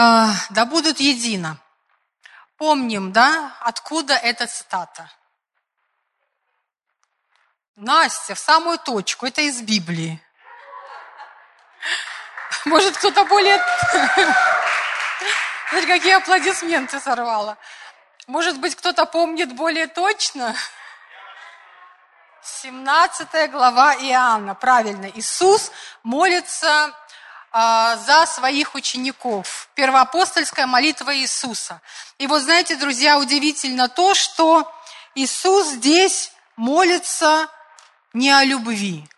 А, да будут едино. Помним, да, откуда эта цитата? Настя, в самую точку, это из Библии. Может, кто-то более... Смотри, какие аплодисменты сорвала. Может быть, кто-то помнит более точно? 17 глава Иоанна, правильно. Иисус молится за своих учеников. Первоапостольская молитва Иисуса. И вот знаете, друзья, удивительно то, что Иисус здесь молится не о любви.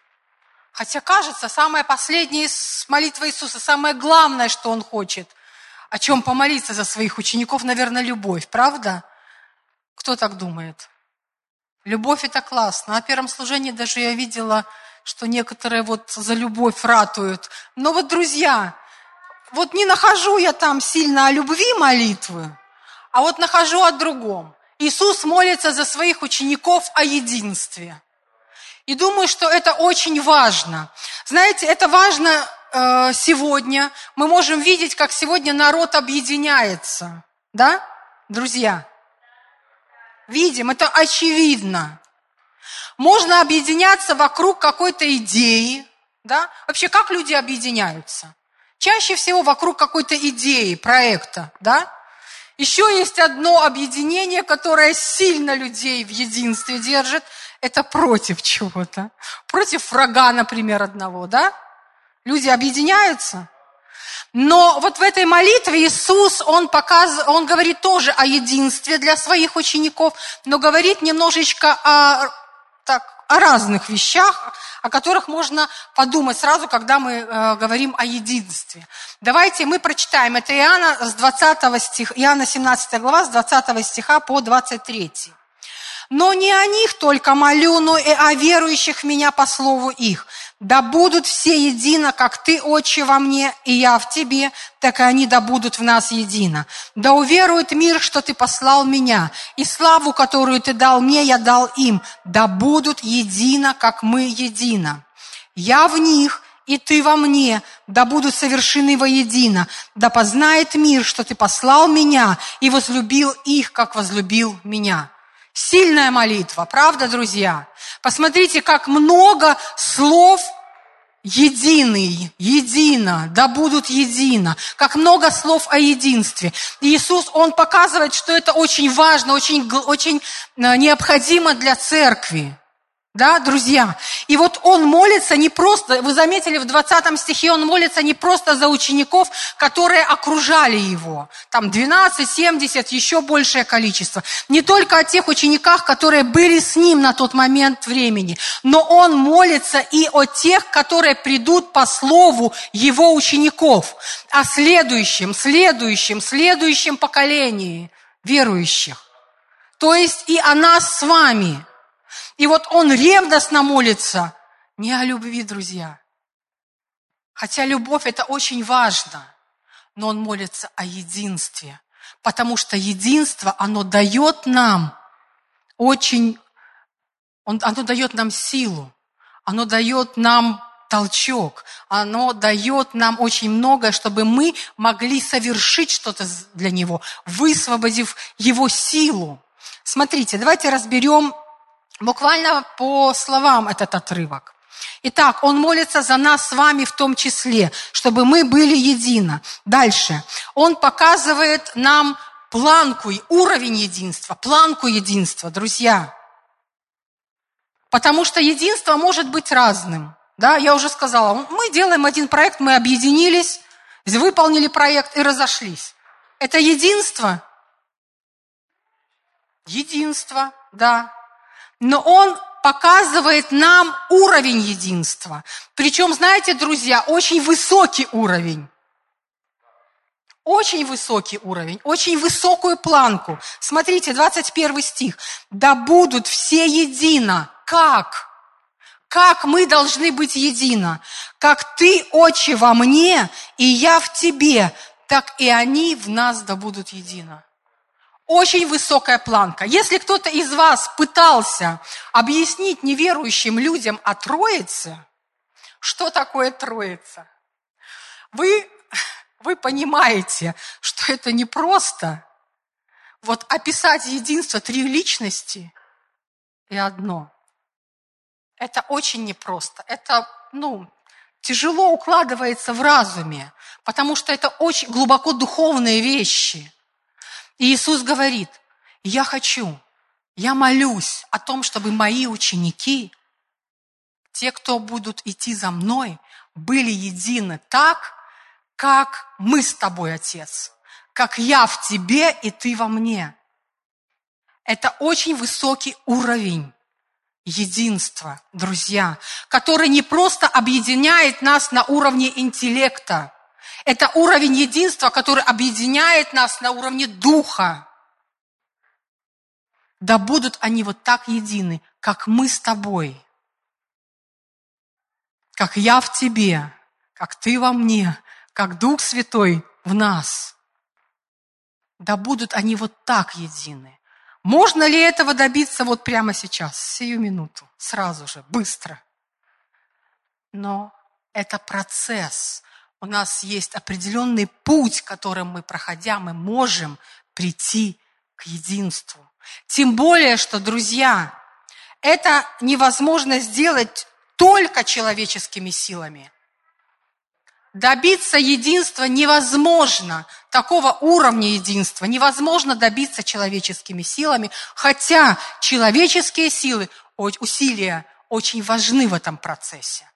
Хотя кажется, самая последняя молитва Иисуса, самое главное, что Он хочет, о чем помолиться за своих учеников, наверное, любовь, правда? Кто так думает? Любовь это классно. На первом служении даже я видела что некоторые вот за любовь ратуют. Но вот, друзья, вот не нахожу я там сильно о любви молитвы, а вот нахожу о другом. Иисус молится за своих учеников о единстве. И думаю, что это очень важно. Знаете, это важно э, сегодня. Мы можем видеть, как сегодня народ объединяется. Да, друзья? Видим, это очевидно. Можно объединяться вокруг какой-то идеи, да? Вообще, как люди объединяются? Чаще всего вокруг какой-то идеи, проекта, да? Еще есть одно объединение, которое сильно людей в единстве держит. Это против чего-то. Против врага, например, одного, да? Люди объединяются. Но вот в этой молитве Иисус, Он, показ, он говорит тоже о единстве для своих учеников, но говорит немножечко о так, о разных вещах, о которых можно подумать сразу, когда мы э, говорим о единстве. Давайте мы прочитаем. Это Иоанна, с 20 стих, Иоанна 17 глава, с 20 стиха по 23. «Но не о них только молю, но и о верующих Меня по слову их, да будут все едино, как Ты, Отче, во мне, и я в Тебе, так и они да будут в нас едино. Да уверует мир, что Ты послал Меня, и славу, которую Ты дал мне, я дал им. Да будут едино, как мы едино. Я в них, и Ты во мне, да будут совершены воедино. Да познает мир, что Ты послал Меня, и возлюбил их, как возлюбил Меня». Сильная молитва, правда, друзья? Посмотрите, как много слов единый, едино, да будут едино. Как много слов о единстве. Иисус, Он показывает, что это очень важно, очень, очень э, необходимо для церкви. Да, друзья? И вот он молится не просто, вы заметили, в 20 стихе он молится не просто за учеников, которые окружали его. Там 12, 70, еще большее количество. Не только о тех учениках, которые были с ним на тот момент времени, но он молится и о тех, которые придут по слову его учеников, о следующем, следующем, следующем поколении верующих. То есть и о нас с вами – и вот он ревностно молится не о любви, друзья. Хотя любовь это очень важно, но он молится о единстве. Потому что единство, оно дает нам очень, оно дает нам силу, оно дает нам толчок, оно дает нам очень многое, чтобы мы могли совершить что-то для него, высвободив его силу. Смотрите, давайте разберем Буквально по словам этот отрывок. Итак, он молится за нас с вами в том числе, чтобы мы были едино. Дальше. Он показывает нам планку, уровень единства, планку единства, друзья. Потому что единство может быть разным. Да, я уже сказала, мы делаем один проект, мы объединились, выполнили проект и разошлись. Это единство? Единство, да но он показывает нам уровень единства. Причем, знаете, друзья, очень высокий уровень. Очень высокий уровень, очень высокую планку. Смотрите, 21 стих. «Да будут все едино». Как? Как мы должны быть едино? Как ты, Отче, во мне, и я в тебе, так и они в нас да будут едино очень высокая планка. Если кто-то из вас пытался объяснить неверующим людям о Троице, что такое Троица, вы, вы понимаете, что это непросто. Вот описать единство три личности и одно. Это очень непросто. Это, ну, тяжело укладывается в разуме, потому что это очень глубоко духовные вещи. И Иисус говорит, я хочу, я молюсь о том, чтобы мои ученики, те, кто будут идти за мной, были едины так, как мы с тобой, Отец, как я в тебе и ты во мне. Это очень высокий уровень единства, друзья, который не просто объединяет нас на уровне интеллекта, это уровень единства, который объединяет нас на уровне духа. Да будут они вот так едины, как мы с тобой, как я в тебе, как ты во мне, как Дух Святой в нас. Да будут они вот так едины. Можно ли этого добиться вот прямо сейчас, сию минуту, сразу же, быстро? Но это процесс. У нас есть определенный путь, которым мы, проходя, мы можем прийти к единству. Тем более, что, друзья, это невозможно сделать только человеческими силами. Добиться единства невозможно, такого уровня единства невозможно добиться человеческими силами, хотя человеческие силы, усилия очень важны в этом процессе.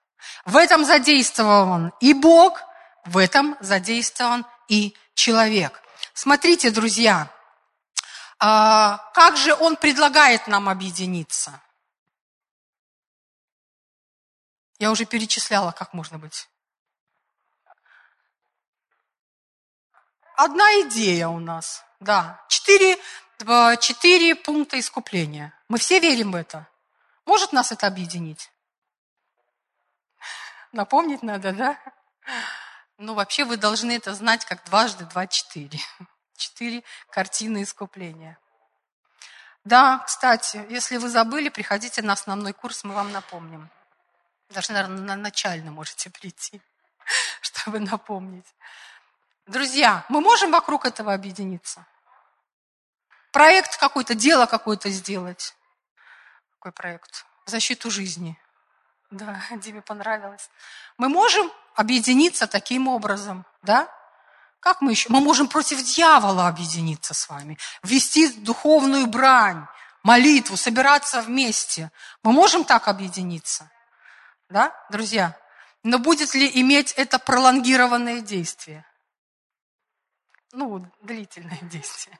В этом задействован и Бог, в этом задействован и человек. Смотрите, друзья, а, как же Он предлагает нам объединиться? Я уже перечисляла, как можно быть одна идея у нас, да. Четыре, четыре пункта искупления. Мы все верим в это. Может нас это объединить? Напомнить надо, да? Ну, вообще вы должны это знать, как дважды два четыре. Четыре картины искупления. Да, кстати, если вы забыли, приходите на основной курс, мы вам напомним. Даже, наверное, на начальный можете прийти, чтобы напомнить. Друзья, мы можем вокруг этого объединиться? Проект какой-то, дело какое-то сделать. Какой проект? Защиту жизни. Да, Диме понравилось. Мы можем объединиться таким образом, да? Как мы еще? Мы можем против дьявола объединиться с вами, вести духовную брань, молитву, собираться вместе. Мы можем так объединиться, да, друзья? Но будет ли иметь это пролонгированное действие? ну, длительное действие.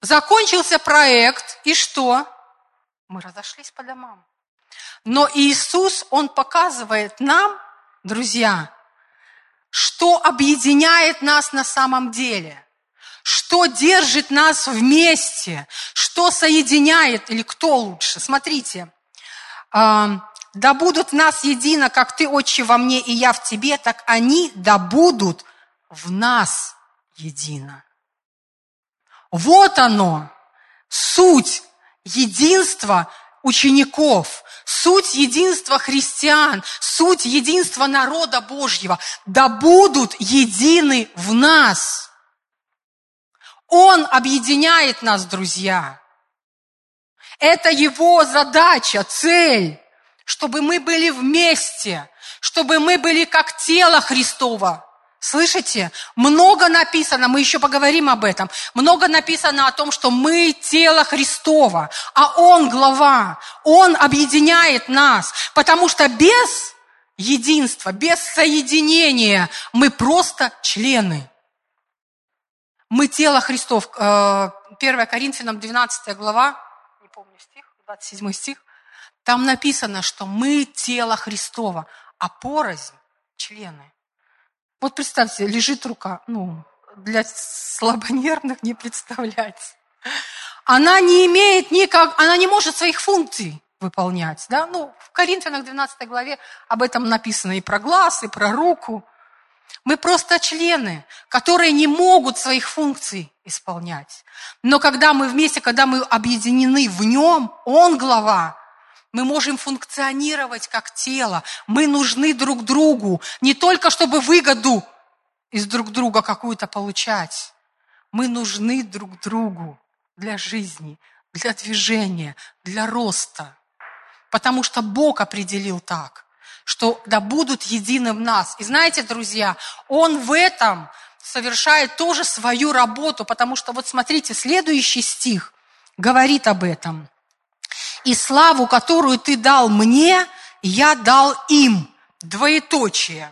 Закончился проект, и что? Мы разошлись по домам. Но Иисус, Он показывает нам, друзья, что объединяет нас на самом деле, что держит нас вместе, что соединяет, или кто лучше. Смотрите, да будут нас едино, как ты, Отче, во мне, и я в тебе, так они да будут в нас едино. Вот оно, суть единства учеников, суть единства христиан, суть единства народа Божьего. Да будут едины в нас. Он объединяет нас, друзья. Это его задача, цель, чтобы мы были вместе, чтобы мы были как тело Христова, Слышите? Много написано, мы еще поговорим об этом, много написано о том, что мы тело Христова, а Он глава, Он объединяет нас, потому что без единства, без соединения мы просто члены. Мы тело Христов. 1 э, Коринфянам 12 глава, не помню стих, 27 стих, там написано, что мы тело Христова, а порознь члены. Вот представьте, лежит рука, ну, для слабонервных не представлять. Она не имеет никак, она не может своих функций выполнять. Да? Ну, в Коринфянах 12 главе об этом написано и про глаз, и про руку. Мы просто члены, которые не могут своих функций исполнять. Но когда мы вместе, когда мы объединены в нем, он глава, мы можем функционировать как тело. Мы нужны друг другу. Не только чтобы выгоду из друг друга какую-то получать. Мы нужны друг другу для жизни, для движения, для роста. Потому что Бог определил так, что да будут едины в нас. И знаете, друзья, Он в этом совершает тоже свою работу, потому что вот смотрите, следующий стих говорит об этом. «И славу, которую ты дал мне, я дал им». Двоеточие.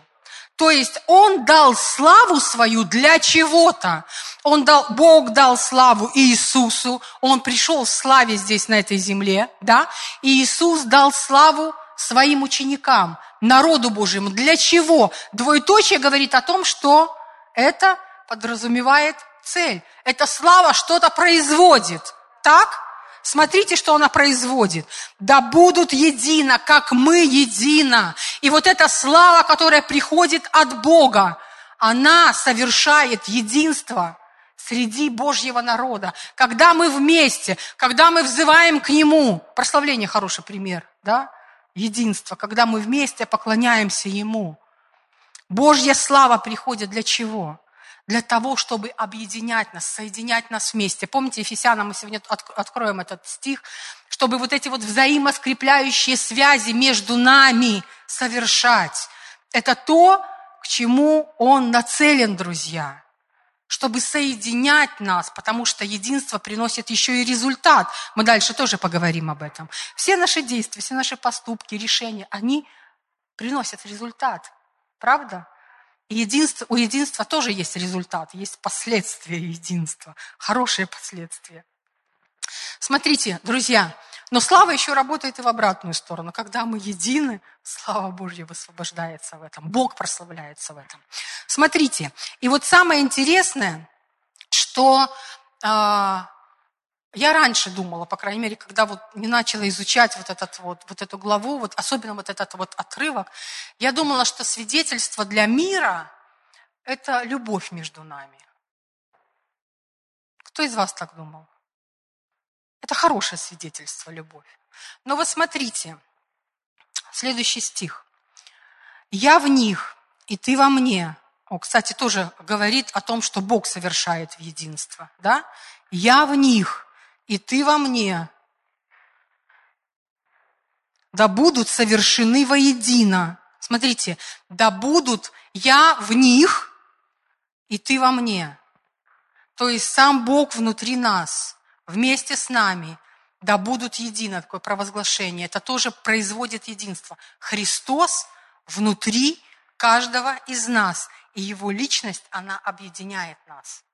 То есть Он дал славу свою для чего-то. Он дал, Бог дал славу Иисусу. Он пришел в славе здесь, на этой земле. Да? И Иисус дал славу своим ученикам, народу Божьему. Для чего? Двоеточие говорит о том, что это подразумевает цель. Эта слава что-то производит. Так? Смотрите, что она производит. Да будут едино, как мы едино. И вот эта слава, которая приходит от Бога, она совершает единство среди Божьего народа. Когда мы вместе, когда мы взываем к Нему. Прославление хороший пример, да? Единство, когда мы вместе поклоняемся Ему. Божья слава приходит для чего? Для того, чтобы объединять нас, соединять нас вместе. Помните, Ефесянам мы сегодня откроем этот стих, чтобы вот эти вот взаимоскрепляющие связи между нами совершать. Это то, к чему он нацелен, друзья чтобы соединять нас, потому что единство приносит еще и результат. Мы дальше тоже поговорим об этом. Все наши действия, все наши поступки, решения, они приносят результат. Правда? Единство, у единства тоже есть результат, есть последствия единства, хорошие последствия. Смотрите, друзья, но слава еще работает и в обратную сторону. Когда мы едины, слава Божья высвобождается в этом. Бог прославляется в этом. Смотрите, и вот самое интересное, что э, я раньше думала, по крайней мере, когда вот не начала изучать вот, этот вот, вот эту главу, вот, особенно вот этот вот отрывок, я думала, что свидетельство для мира – это любовь между нами. Кто из вас так думал? Это хорошее свидетельство, любовь. Но вот смотрите, следующий стих. «Я в них, и ты во мне». О, кстати, тоже говорит о том, что Бог совершает в единство. Да? «Я в них, и ты во мне, да будут совершены воедино. Смотрите, да будут я в них, и ты во мне. То есть сам Бог внутри нас, вместе с нами, да будут едино, такое провозглашение. Это тоже производит единство. Христос внутри каждого из нас, и Его личность, она объединяет нас.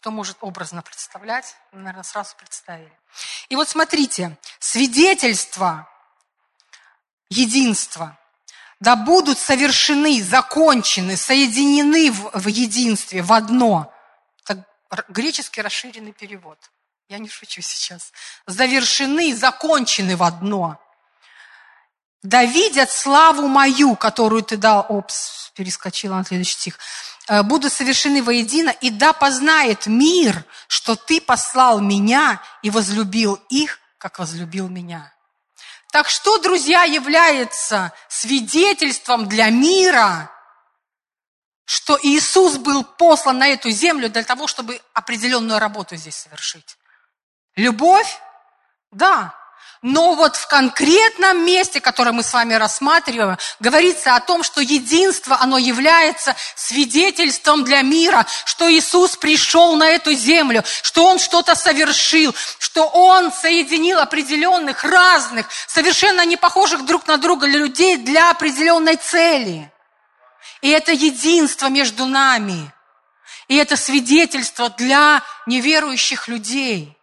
Кто может образно представлять, наверное, сразу представили. И вот смотрите, свидетельство единства, да будут совершены, закончены, соединены в, в единстве, в одно. Это греческий расширенный перевод. Я не шучу сейчас. Завершены, закончены в одно. Да видят славу мою, которую ты дал. Опс, перескочила на следующий стих. Э, будут совершены воедино, и да познает мир, что ты послал меня и возлюбил их, как возлюбил меня. Так что, друзья, является свидетельством для мира, что Иисус был послан на эту землю для того, чтобы определенную работу здесь совершить? Любовь? Да. Но вот в конкретном месте, которое мы с вами рассматриваем, говорится о том, что единство, оно является свидетельством для мира, что Иисус пришел на эту землю, что Он что-то совершил, что Он соединил определенных, разных, совершенно не похожих друг на друга людей для определенной цели. И это единство между нами. И это свидетельство для неверующих людей –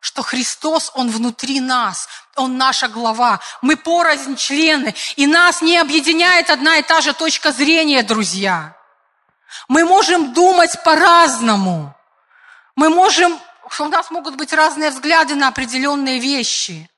что Христос, Он внутри нас, Он наша глава. Мы порознь члены, и нас не объединяет одна и та же точка зрения, друзья. Мы можем думать по-разному. Мы можем, у нас могут быть разные взгляды на определенные вещи.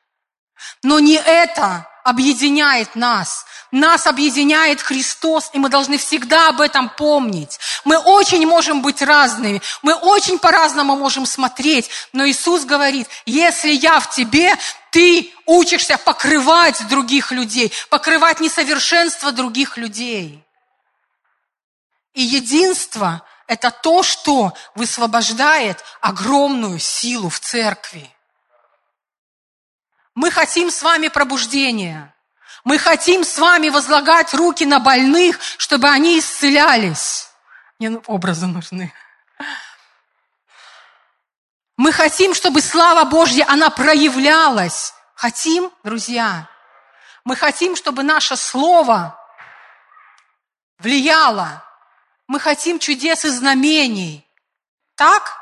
Но не это объединяет нас. Нас объединяет Христос, и мы должны всегда об этом помнить. Мы очень можем быть разными, мы очень по-разному можем смотреть, но Иисус говорит, если я в тебе, ты учишься покрывать других людей, покрывать несовершенство других людей. И единство – это то, что высвобождает огромную силу в церкви. Мы хотим с вами пробуждения. Мы хотим с вами возлагать руки на больных, чтобы они исцелялись. Мне образы нужны. Мы хотим, чтобы слава Божья, она проявлялась. Хотим, друзья? Мы хотим, чтобы наше слово влияло. Мы хотим чудес и знамений. Так?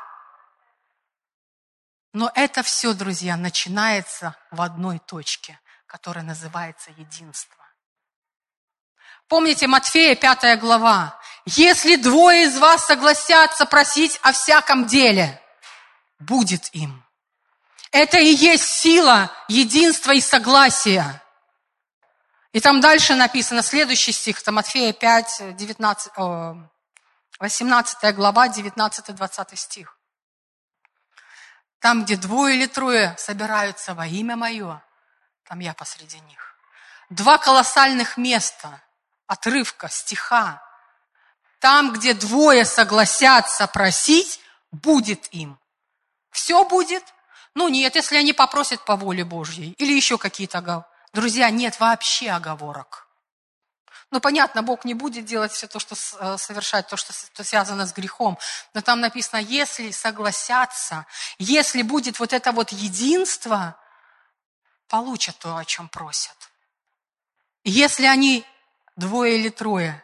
Но это все, друзья, начинается в одной точке, которая называется единство. Помните Матфея, пятая глава. «Если двое из вас согласятся просить о всяком деле, будет им». Это и есть сила единства и согласия. И там дальше написано, следующий стих, это Матфея 5, 19, 18 глава, 19-20 стих. Там, где двое или трое собираются во имя Мое, там я посреди них. Два колоссальных места, отрывка, стиха. Там, где двое согласятся просить, будет им. Все будет? Ну нет, если они попросят по воле Божьей. Или еще какие-то Друзья, нет вообще оговорок. Ну, понятно, Бог не будет делать все то, что э, совершать, то, что связано с грехом. Но там написано, если согласятся, если будет вот это вот единство, получат то, о чем просят. Если они, двое или трое,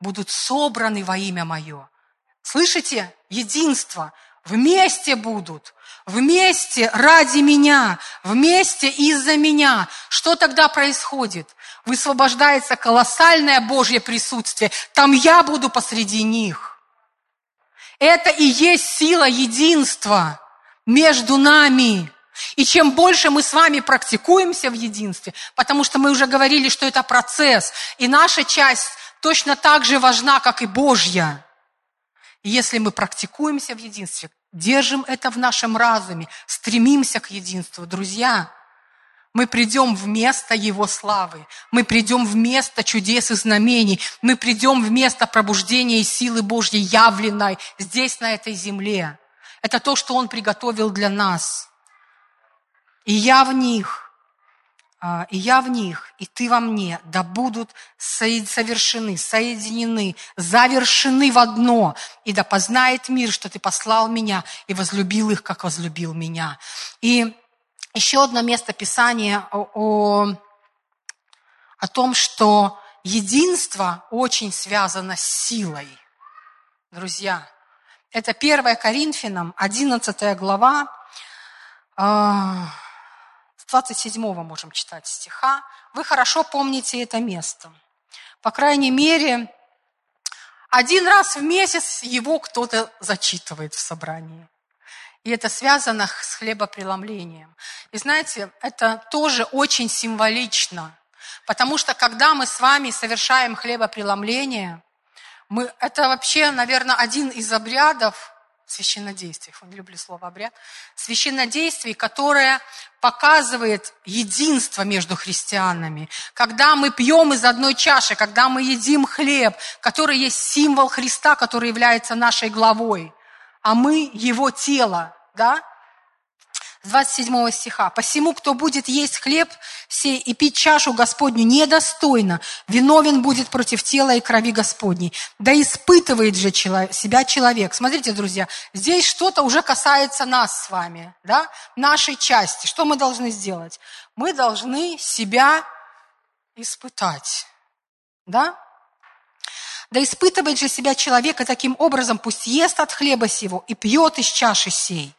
будут собраны во имя Мое, слышите? Единство. Вместе будут, вместе ради меня, вместе из-за меня. Что тогда происходит? Высвобождается колоссальное Божье присутствие. Там я буду посреди них. Это и есть сила единства между нами. И чем больше мы с вами практикуемся в единстве, потому что мы уже говорили, что это процесс, и наша часть точно так же важна, как и Божья. Если мы практикуемся в единстве, держим это в нашем разуме, стремимся к единству, друзья, мы придем в место Его славы, мы придем в место чудес и знамений, мы придем в место пробуждения и силы Божьей явленной здесь, на этой земле. Это то, что Он приготовил для нас. И я в них, а, и я в них, и ты во мне, да будут совершены, соединены, завершены в одно, и да познает мир, что ты послал меня и возлюбил их, как возлюбил меня. И еще одно место Писания о, о, о том, что единство очень связано с силой. Друзья, это 1 Коринфянам, 11 глава, а, 27 можем читать стиха. Вы хорошо помните это место. По крайней мере, один раз в месяц его кто-то зачитывает в собрании. И это связано с хлебопреломлением. И знаете, это тоже очень символично, потому что когда мы с вами совершаем хлебопреломление, мы, это вообще, наверное, один из обрядов, священнодействий, не люблю слово обряд, священнодействий, которое показывает единство между христианами. Когда мы пьем из одной чаши, когда мы едим хлеб, который есть символ Христа, который является нашей главой, а мы его тело, да? С 27 стиха. «Посему, кто будет есть хлеб сей и пить чашу Господню недостойно, виновен будет против тела и крови Господней. Да испытывает же себя человек». Смотрите, друзья, здесь что-то уже касается нас с вами, да? нашей части. Что мы должны сделать? Мы должны себя испытать. Да? Да испытывает же себя человека таким образом, пусть ест от хлеба сего и пьет из чаши сей.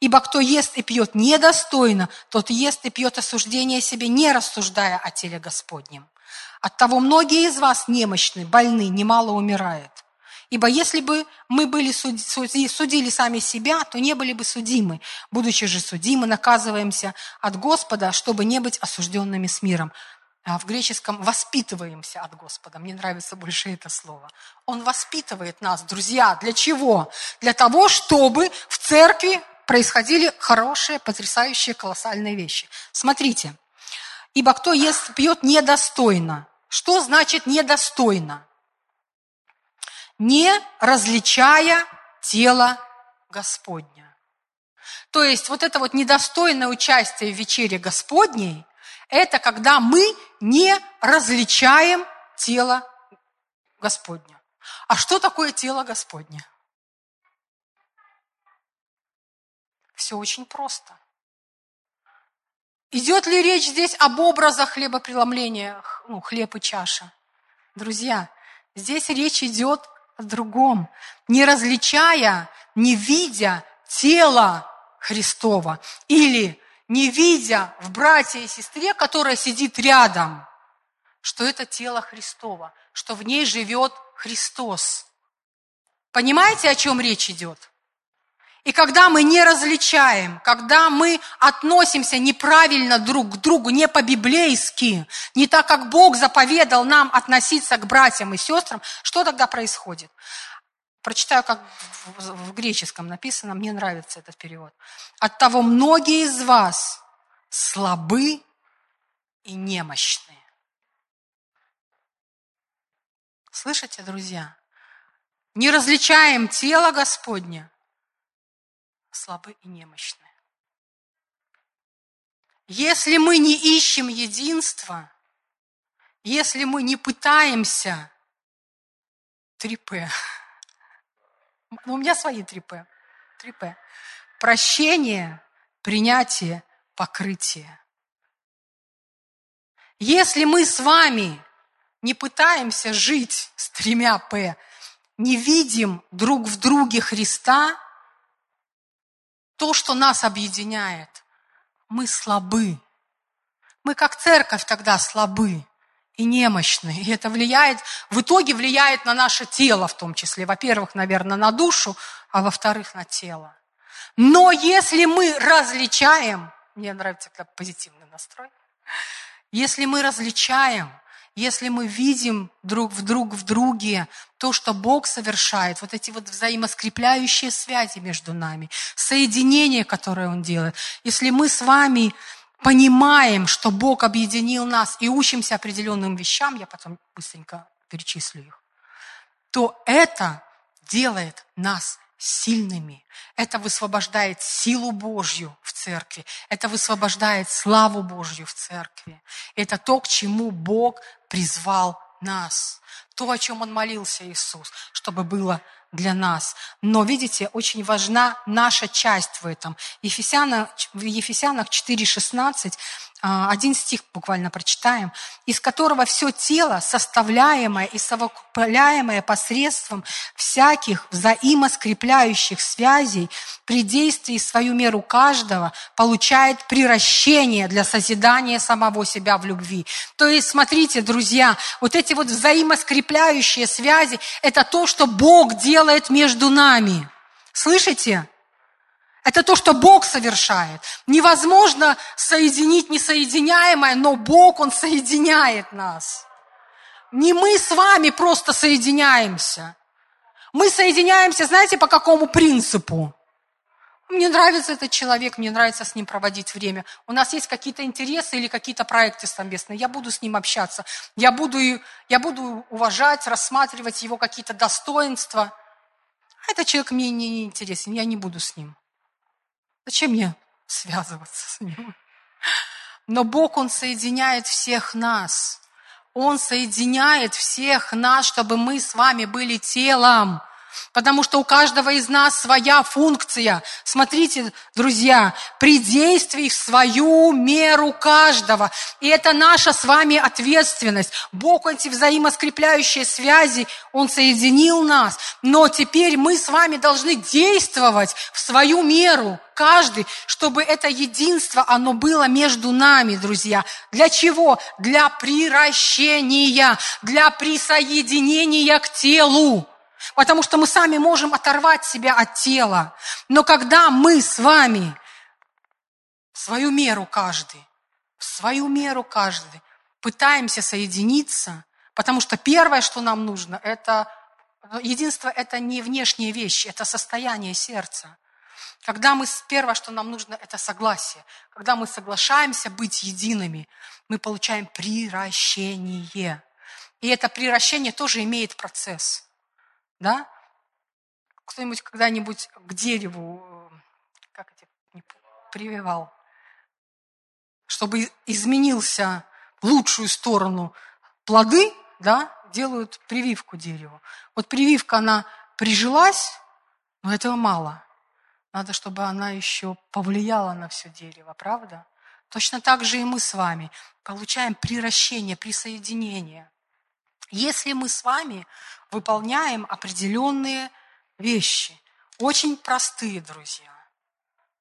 Ибо кто ест и пьет недостойно, тот ест и пьет осуждение себе, не рассуждая о теле Господнем. Оттого многие из вас немощны, больны, немало умирают. Ибо если бы мы были суди, судили сами себя, то не были бы судимы. Будучи же судимы, наказываемся от Господа, чтобы не быть осужденными с миром. А в греческом «воспитываемся от Господа». Мне нравится больше это слово. Он воспитывает нас, друзья. Для чего? Для того, чтобы в церкви происходили хорошие, потрясающие, колоссальные вещи. Смотрите. «Ибо кто ест, пьет недостойно». Что значит недостойно? не различая тело Господня. То есть вот это вот недостойное участие в вечере Господней, это когда мы не различаем тело Господня. А что такое тело Господне? Все очень просто. Идет ли речь здесь об образах хлебопреломления, ну, хлеб и чаша? Друзья, здесь речь идет о другом. Не различая, не видя тело Христова или не видя в брате и сестре, которая сидит рядом, что это тело Христова, что в ней живет Христос. Понимаете, о чем речь идет? И когда мы не различаем, когда мы относимся неправильно друг к другу, не по-библейски, не так, как Бог заповедал нам относиться к братьям и сестрам, что тогда происходит? Прочитаю, как в греческом написано, мне нравится этот перевод. От того многие из вас слабы и немощны. Слышите, друзья? Не различаем тело Господня, слабы и немощны. Если мы не ищем единства, если мы не пытаемся, 3П, ну, у меня свои 3П, 3П, прощение, принятие, покрытие. Если мы с вами не пытаемся жить с тремя П, не видим друг в друге Христа – то, что нас объединяет. Мы слабы. Мы как церковь тогда слабы и немощны. И это влияет, в итоге влияет на наше тело в том числе. Во-первых, наверное, на душу, а во-вторых, на тело. Но если мы различаем, мне нравится когда позитивный настрой, если мы различаем если мы видим друг в друг в друге то, что Бог совершает, вот эти вот взаимоскрепляющие связи между нами, соединение, которое Он делает, если мы с вами понимаем, что Бог объединил нас и учимся определенным вещам, я потом быстренько перечислю их, то это делает нас сильными. Это высвобождает силу Божью в церкви. Это высвобождает славу Божью в церкви. Это то, к чему Бог призвал нас. То, о чем Он молился Иисус, чтобы было для нас. Но, видите, очень важна наша часть в этом. Ефесянах, в Ефесянах 4,16 а, один стих буквально прочитаем, из которого все тело, составляемое и совокупляемое посредством всяких взаимоскрепляющих связей, при действии свою меру каждого, получает приращение для созидания самого себя в любви. То есть, смотрите, друзья, вот эти вот взаимоскрепляющие связи – это то, что Бог делает между нами. Слышите? Это то, что Бог совершает. Невозможно соединить несоединяемое, но Бог, Он соединяет нас. Не мы с вами просто соединяемся. Мы соединяемся, знаете, по какому принципу? Мне нравится этот человек, мне нравится с ним проводить время. У нас есть какие-то интересы или какие-то проекты совместные. Я буду с ним общаться. Я буду, я буду уважать, рассматривать его какие-то достоинства. А этот человек мне не интересен, я не буду с ним. Зачем мне связываться с ним? Но Бог, Он соединяет всех нас. Он соединяет всех нас, чтобы мы с вами были телом. Потому что у каждого из нас своя функция. Смотрите, друзья, при действии в свою меру каждого. И это наша с вами ответственность. Бог эти взаимоскрепляющие связи, Он соединил нас. Но теперь мы с вами должны действовать в свою меру каждый, чтобы это единство, оно было между нами, друзья. Для чего? Для приращения, для присоединения к телу. Потому что мы сами можем оторвать себя от тела. Но когда мы с вами свою меру каждый, свою меру каждый пытаемся соединиться, потому что первое, что нам нужно, это единство, это не внешние вещи, это состояние сердца. Когда мы, первое, что нам нужно, это согласие. Когда мы соглашаемся быть едиными, мы получаем приращение. И это приращение тоже имеет процесс. Да? Кто-нибудь когда-нибудь к дереву, э, как это, прививал, чтобы изменился в лучшую сторону плоды, да, делают прививку дереву. Вот прививка, она прижилась, но этого мало. Надо, чтобы она еще повлияла на все дерево, правда? Точно так же и мы с вами получаем приращение, присоединение. Если мы с вами выполняем определенные вещи, очень простые, друзья,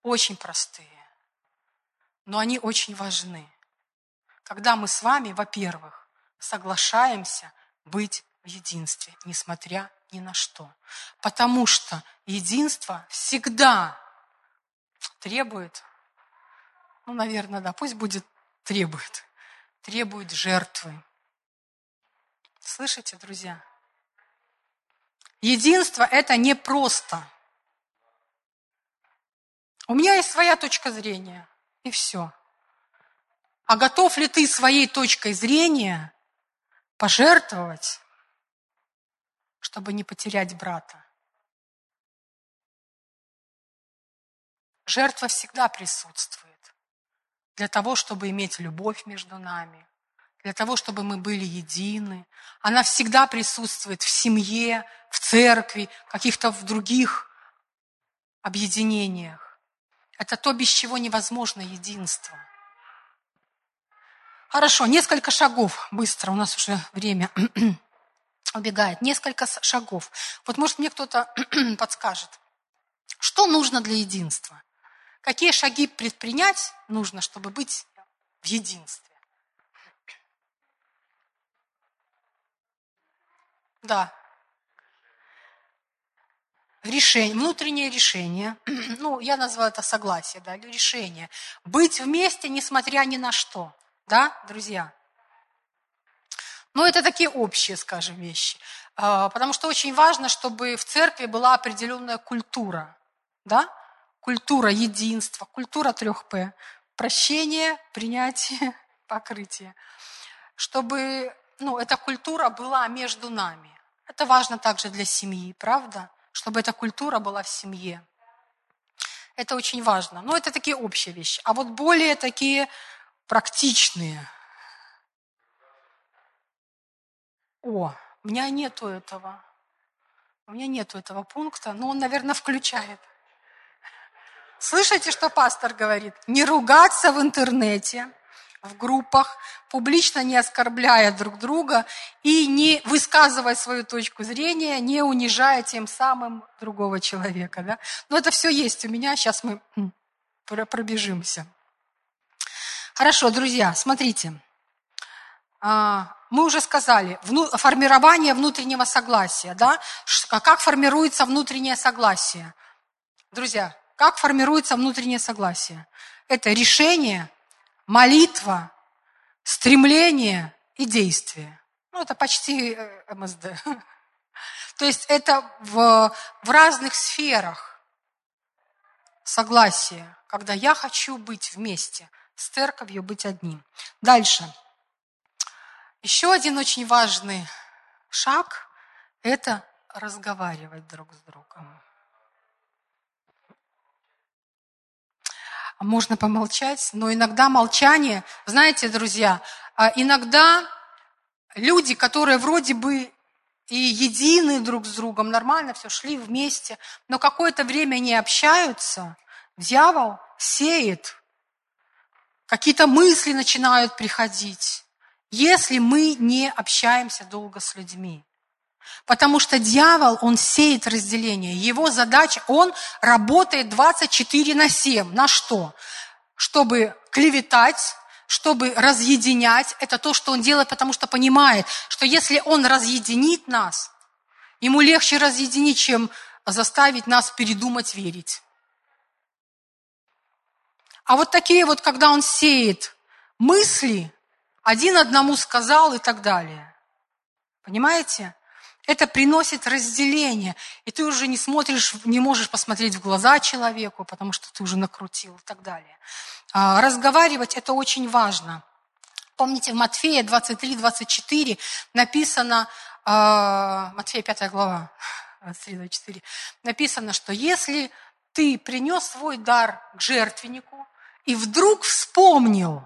очень простые, но они очень важны. Когда мы с вами, во-первых, соглашаемся быть в единстве, несмотря ни на что. Потому что единство всегда требует, ну, наверное, да, пусть будет требует, требует жертвы. Слышите, друзья? Единство – это не просто. У меня есть своя точка зрения, и все. А готов ли ты своей точкой зрения пожертвовать чтобы не потерять брата. Жертва всегда присутствует для того, чтобы иметь любовь между нами, для того, чтобы мы были едины. Она всегда присутствует в семье, в церкви, каких-то в других объединениях. Это то, без чего невозможно единство. Хорошо, несколько шагов быстро, у нас уже время убегает несколько шагов. Вот может мне кто-то подскажет, что нужно для единства? Какие шаги предпринять нужно, чтобы быть в единстве? Да. Решение, внутреннее решение, ну, я назвала это согласие, да, или решение. Быть вместе, несмотря ни на что, да, друзья? Но это такие общие, скажем, вещи. А, потому что очень важно, чтобы в церкви была определенная культура. Да? Культура единства, культура трех П. Прощение, принятие, покрытие. Чтобы ну, эта культура была между нами. Это важно также для семьи, правда? Чтобы эта культура была в семье. Это очень важно. Но это такие общие вещи. А вот более такие практичные – О, у меня нету этого. У меня нету этого пункта, но он, наверное, включает. Слышите, что пастор говорит? Не ругаться в интернете, в группах, публично не оскорбляя друг друга и не высказывая свою точку зрения, не унижая тем самым другого человека. Да? Но это все есть у меня, сейчас мы пробежимся. Хорошо, друзья, смотрите. А, мы уже сказали, формирование внутреннего согласия. Да? Как формируется внутреннее согласие? Друзья, как формируется внутреннее согласие? Это решение, молитва, стремление и действие. Ну, это почти э, МСД. То есть это в, в разных сферах согласия, когда я хочу быть вместе с церковью, быть одним. Дальше. Еще один очень важный шаг – это разговаривать друг с другом. Можно помолчать, но иногда молчание, знаете, друзья, а иногда люди, которые вроде бы и едины друг с другом, нормально все, шли вместе, но какое-то время не общаются, дьявол сеет, какие-то мысли начинают приходить если мы не общаемся долго с людьми. Потому что дьявол, он сеет разделение. Его задача, он работает 24 на 7. На что? Чтобы клеветать, чтобы разъединять. Это то, что он делает, потому что понимает, что если он разъединит нас, ему легче разъединить, чем заставить нас передумать верить. А вот такие вот, когда он сеет мысли, один одному сказал и так далее. Понимаете? Это приносит разделение. И ты уже не смотришь, не можешь посмотреть в глаза человеку, потому что ты уже накрутил и так далее. А, разговаривать это очень важно. Помните, в Матфея 23-24 написано, а, Матфея 5 глава, 23-24, написано, что если ты принес свой дар к жертвеннику и вдруг вспомнил,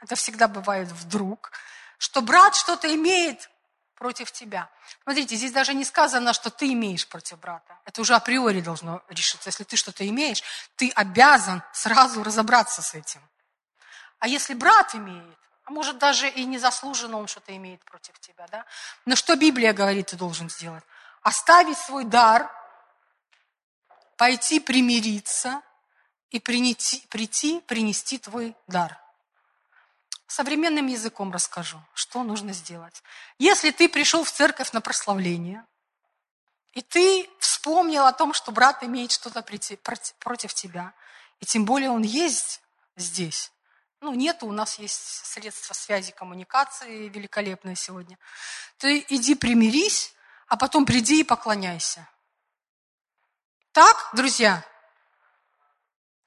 это всегда бывает вдруг, что брат что-то имеет против тебя. Смотрите, здесь даже не сказано, что ты имеешь против брата. Это уже априори должно решиться. Если ты что-то имеешь, ты обязан сразу разобраться с этим. А если брат имеет, а может даже и незаслуженно он что-то имеет против тебя, да? Но что Библия говорит, ты должен сделать? Оставить свой дар, пойти примириться и принести, прийти, принести твой дар современным языком расскажу, что нужно сделать. Если ты пришел в церковь на прославление, и ты вспомнил о том, что брат имеет что-то против тебя, и тем более он есть здесь, ну, нету, у нас есть средства связи, коммуникации великолепные сегодня. Ты иди примирись, а потом приди и поклоняйся. Так, друзья?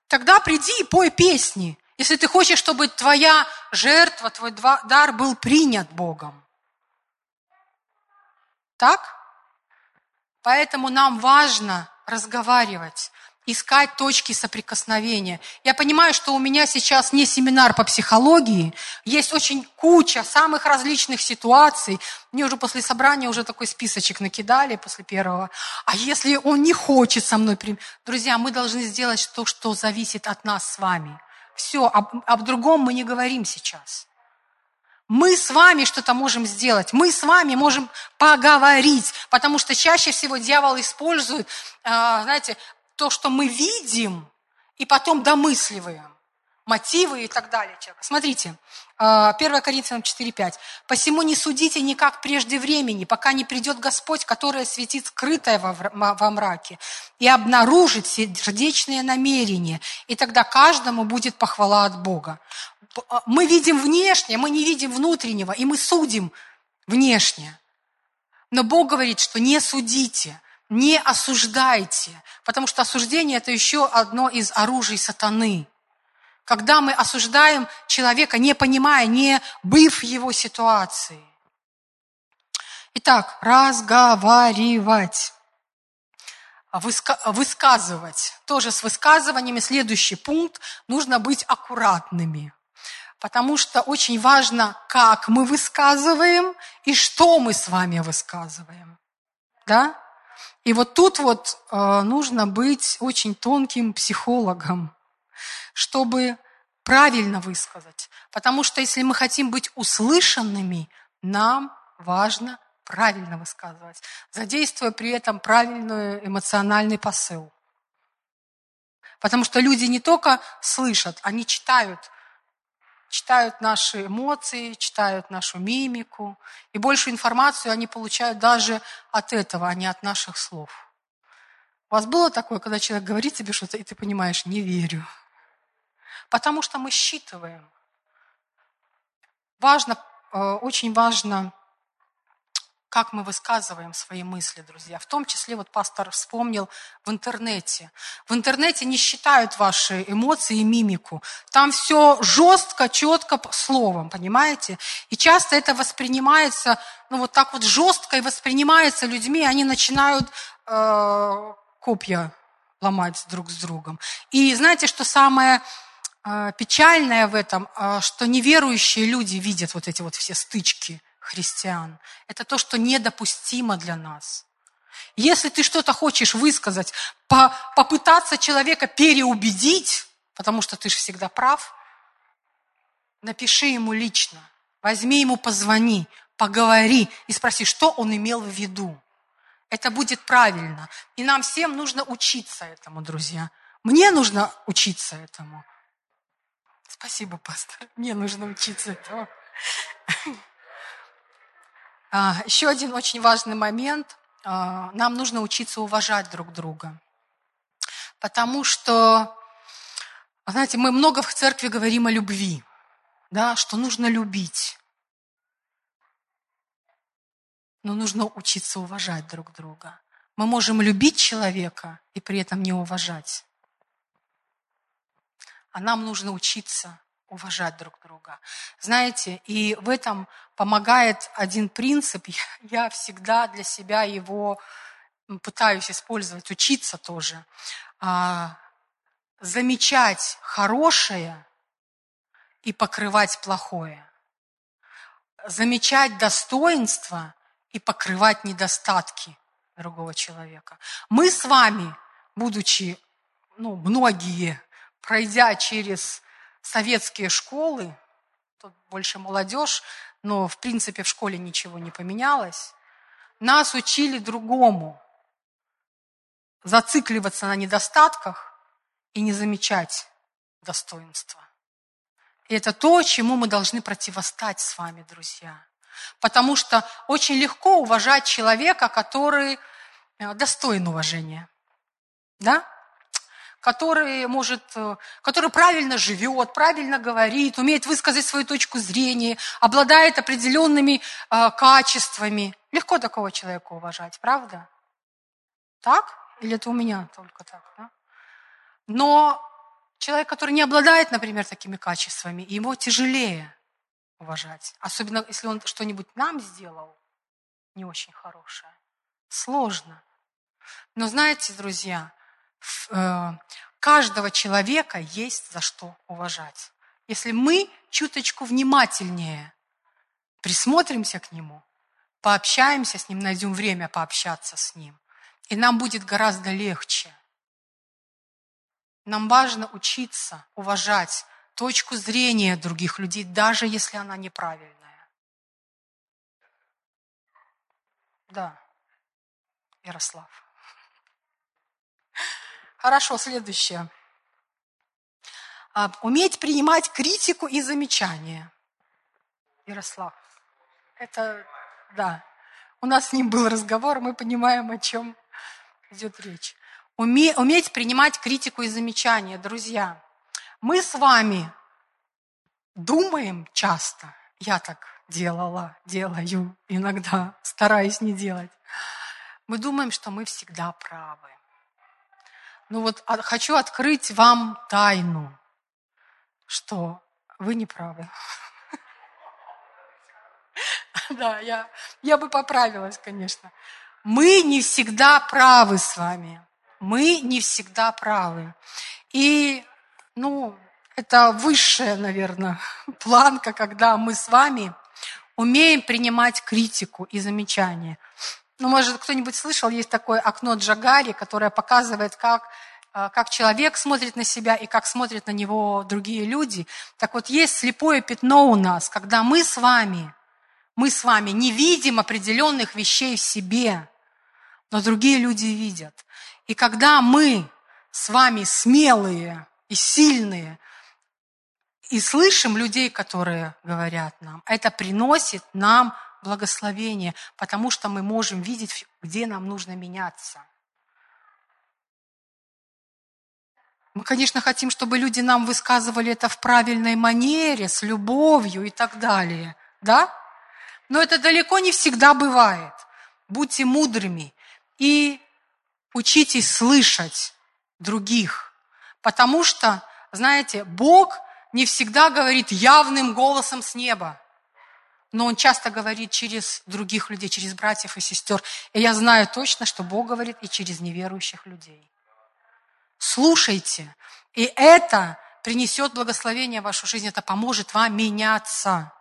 Тогда приди и пой песни. Если ты хочешь, чтобы твоя жертва, твой дар был принят Богом. Так? Поэтому нам важно разговаривать искать точки соприкосновения. Я понимаю, что у меня сейчас не семинар по психологии, есть очень куча самых различных ситуаций. Мне уже после собрания уже такой списочек накидали после первого. А если он не хочет со мной... Друзья, мы должны сделать то, что зависит от нас с вами. Все, об, об другом мы не говорим сейчас. Мы с вами что-то можем сделать, мы с вами можем поговорить, потому что чаще всего дьявол использует, а, знаете, то, что мы видим, и потом домысливаем мотивы и так далее человека. Смотрите, 1 а, Коринфянам 4.5. «Посему не судите никак прежде времени, пока не придет Господь, который светит скрытое во мраке, и обнаружит сердечные намерения, и тогда каждому будет похвала от Бога». А, мы видим внешнее, мы не видим внутреннего, и мы судим внешне. Но Бог говорит, что не судите, не осуждайте, потому что осуждение – это еще одно из оружий сатаны – когда мы осуждаем человека, не понимая, не быв его ситуации. Итак, разговаривать. высказывать. Тоже с высказываниями следующий пункт. Нужно быть аккуратными. Потому что очень важно, как мы высказываем и что мы с вами высказываем. Да? И вот тут вот э, нужно быть очень тонким психологом чтобы правильно высказать. Потому что если мы хотим быть услышанными, нам важно правильно высказывать, задействуя при этом правильный эмоциональный посыл. Потому что люди не только слышат, они читают, читают наши эмоции, читают нашу мимику, и большую информацию они получают даже от этого, а не от наших слов. У вас было такое, когда человек говорит тебе что-то, и ты понимаешь, не верю. Потому что мы считываем. Важно, э, очень важно, как мы высказываем свои мысли, друзья. В том числе, вот пастор вспомнил в интернете. В интернете не считают ваши эмоции и мимику. Там все жестко, четко словом, понимаете? И часто это воспринимается, ну вот так вот жестко и воспринимается людьми, они начинают э, копья ломать друг с другом. И знаете, что самое печальное в этом, а, что неверующие люди видят вот эти вот все стычки христиан. Это то, что недопустимо для нас. Если ты что-то хочешь высказать, по, попытаться человека переубедить, потому что ты же всегда прав, напиши ему лично, возьми ему, позвони, поговори и спроси, что он имел в виду. Это будет правильно. И нам всем нужно учиться этому, друзья. Мне нужно учиться этому. Спасибо, пастор. Мне нужно учиться этому. А, еще один очень важный момент. А, нам нужно учиться уважать друг друга. Потому что, знаете, мы много в церкви говорим о любви, да, что нужно любить. Но нужно учиться уважать друг друга. Мы можем любить человека и при этом не уважать а нам нужно учиться уважать друг друга. Знаете, и в этом помогает один принцип. Я всегда для себя его пытаюсь использовать, учиться тоже, а, замечать хорошее и покрывать плохое. Замечать достоинства и покрывать недостатки другого человека. Мы с вами, будучи, ну, многие, пройдя через советские школы, тут больше молодежь, но в принципе в школе ничего не поменялось, нас учили другому. Зацикливаться на недостатках и не замечать достоинства. И это то, чему мы должны противостать с вами, друзья. Потому что очень легко уважать человека, который э, достоин уважения. Да? Который может, э, который правильно живет, правильно говорит, умеет высказать свою точку зрения, обладает определенными э, качествами. Легко такого человека уважать, правда? Так? Или это у меня только так? Да? Но человек, который не обладает, например, такими качествами, его тяжелее уважать. Особенно, если он что-нибудь нам сделал не очень хорошее. Сложно. Но знаете, друзья, каждого человека есть за что уважать. Если мы чуточку внимательнее присмотримся к нему, пообщаемся с ним, найдем время пообщаться с ним, и нам будет гораздо легче. Нам важно учиться уважать точку зрения других людей, даже если она неправильная. Да, Ярослав. Хорошо, следующее. А, уметь принимать критику и замечания. Ярослав. Это, да. У нас с ним был разговор, мы понимаем, о чем идет речь. Уме, уметь принимать критику и замечания, друзья. Мы с вами думаем часто, я так делала, делаю иногда, стараюсь не делать. Мы думаем, что мы всегда правы. Ну вот а, хочу открыть вам тайну, что вы не правы. Да, я, я бы поправилась, конечно. Мы не всегда правы с вами. Мы не всегда правы. И, ну, это высшая, наверное, планка, когда мы с вами умеем принимать критику и замечания. Ну, может, кто-нибудь слышал, есть такое окно Джагари, которое показывает, как, э, как человек смотрит на себя и как смотрят на него другие люди. Так вот, есть слепое пятно у нас, когда мы с вами, мы с вами не видим определенных вещей в себе, но другие люди видят. И когда мы с вами смелые и сильные, и слышим людей, которые говорят нам, это приносит нам благословение, потому что мы можем видеть, где нам нужно меняться. Мы, конечно, хотим, чтобы люди нам высказывали это в правильной манере, с любовью и так далее. Да? Но это далеко не всегда бывает. Будьте мудрыми и учитесь слышать других. Потому что, знаете, Бог не всегда говорит явным голосом с неба но он часто говорит через других людей, через братьев и сестер. И я знаю точно, что Бог говорит и через неверующих людей. Слушайте, и это принесет благословение в вашу жизнь, это поможет вам меняться.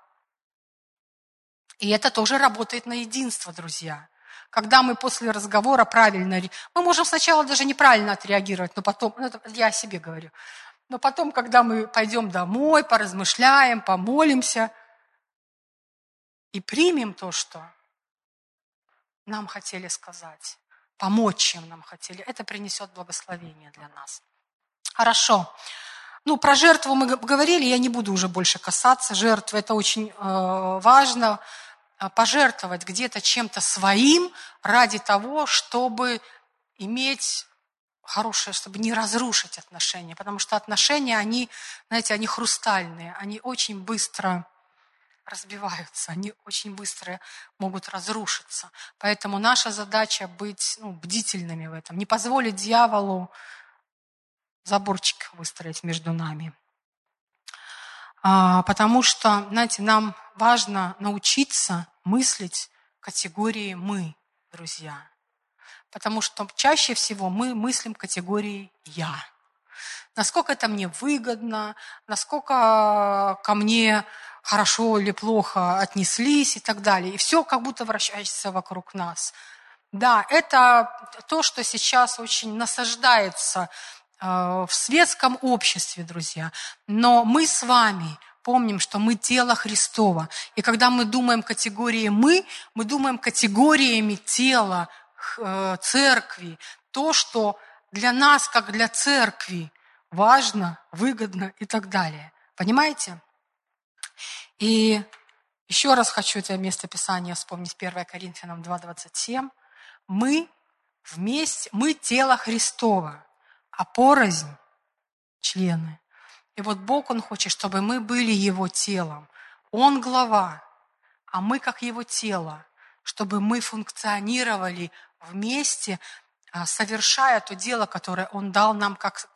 И это тоже работает на единство, друзья. Когда мы после разговора правильно... Мы можем сначала даже неправильно отреагировать, но потом... Ну, это я о себе говорю. Но потом, когда мы пойдем домой, поразмышляем, помолимся – и примем то, что нам хотели сказать, помочь, чем нам хотели. Это принесет благословение для нас. Хорошо. Ну, про жертву мы говорили, я не буду уже больше касаться жертвы. Это очень э, важно, э, пожертвовать где-то чем-то своим ради того, чтобы иметь хорошее, чтобы не разрушить отношения. Потому что отношения, они, знаете, они хрустальные, они очень быстро разбиваются, они очень быстро могут разрушиться. Поэтому наша задача быть ну, бдительными в этом, не позволить дьяволу заборчик выстроить между нами. А, потому что, знаете, нам важно научиться мыслить категории «мы», друзья. Потому что чаще всего мы мыслим категорией «я». Насколько это мне выгодно, насколько ко мне хорошо или плохо отнеслись и так далее. И все как будто вращается вокруг нас. Да, это то, что сейчас очень насаждается э, в светском обществе, друзья. Но мы с вами помним, что мы тело Христова. И когда мы думаем категории «мы», мы думаем категориями тела э, церкви. То, что для нас, как для церкви, важно, выгодно и так далее. Понимаете? И еще раз хочу это место Писания вспомнить, 1 Коринфянам 2.27. Мы вместе, мы тело Христова, а порознь члены. И вот Бог, Он хочет, чтобы мы были Его телом. Он глава, а мы как Его тело, чтобы мы функционировали вместе, а, совершая то дело, которое Он дал нам как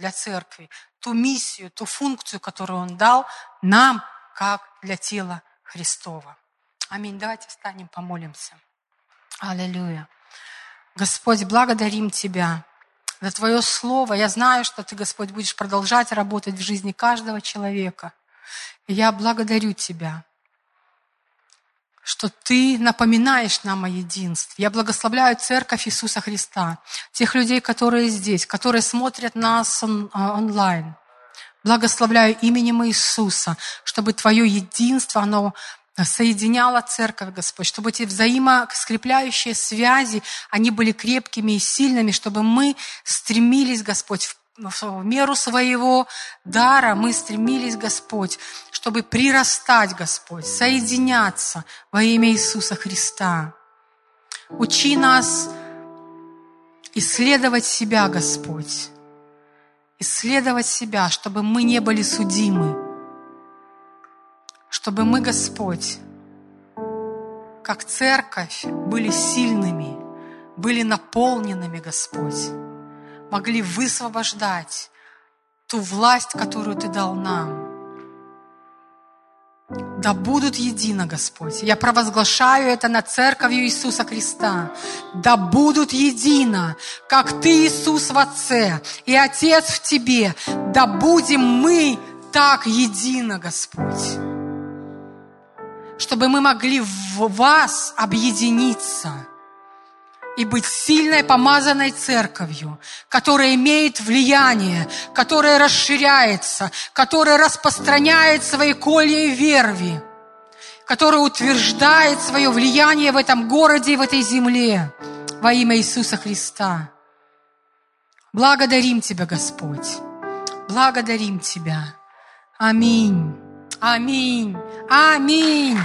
для церкви, ту миссию, ту функцию, которую Он дал нам как для тела Христова. Аминь. Давайте встанем, помолимся. Аллилуйя. Господь, благодарим Тебя за Твое Слово. Я знаю, что Ты, Господь, будешь продолжать работать в жизни каждого человека. И я благодарю Тебя, что Ты напоминаешь нам о единстве. Я благословляю Церковь Иисуса Христа, тех людей, которые здесь, которые смотрят нас он, а, онлайн. Благословляю именем Иисуса, чтобы Твое единство, оно соединяло церковь, Господь, чтобы эти взаимоскрепляющие связи, они были крепкими и сильными, чтобы мы стремились, Господь, в в меру своего дара мы стремились, Господь, чтобы прирастать, Господь, соединяться во имя Иисуса Христа. Учи нас исследовать себя, Господь, исследовать себя, чтобы мы не были судимы, чтобы мы, Господь, как церковь, были сильными, были наполненными, Господь, могли высвобождать ту власть, которую Ты дал нам. Да будут едино, Господь. Я провозглашаю это над церковью Иисуса Христа. Да будут едино, как Ты, Иисус, в Отце, и Отец в Тебе. Да будем мы так едино, Господь. Чтобы мы могли в Вас объединиться – и быть сильной помазанной церковью, которая имеет влияние, которая расширяется, которая распространяет свои колья и верви, которая утверждает свое влияние в этом городе и в этой земле во имя Иисуса Христа. Благодарим Тебя, Господь. Благодарим Тебя. Аминь. Аминь. Аминь.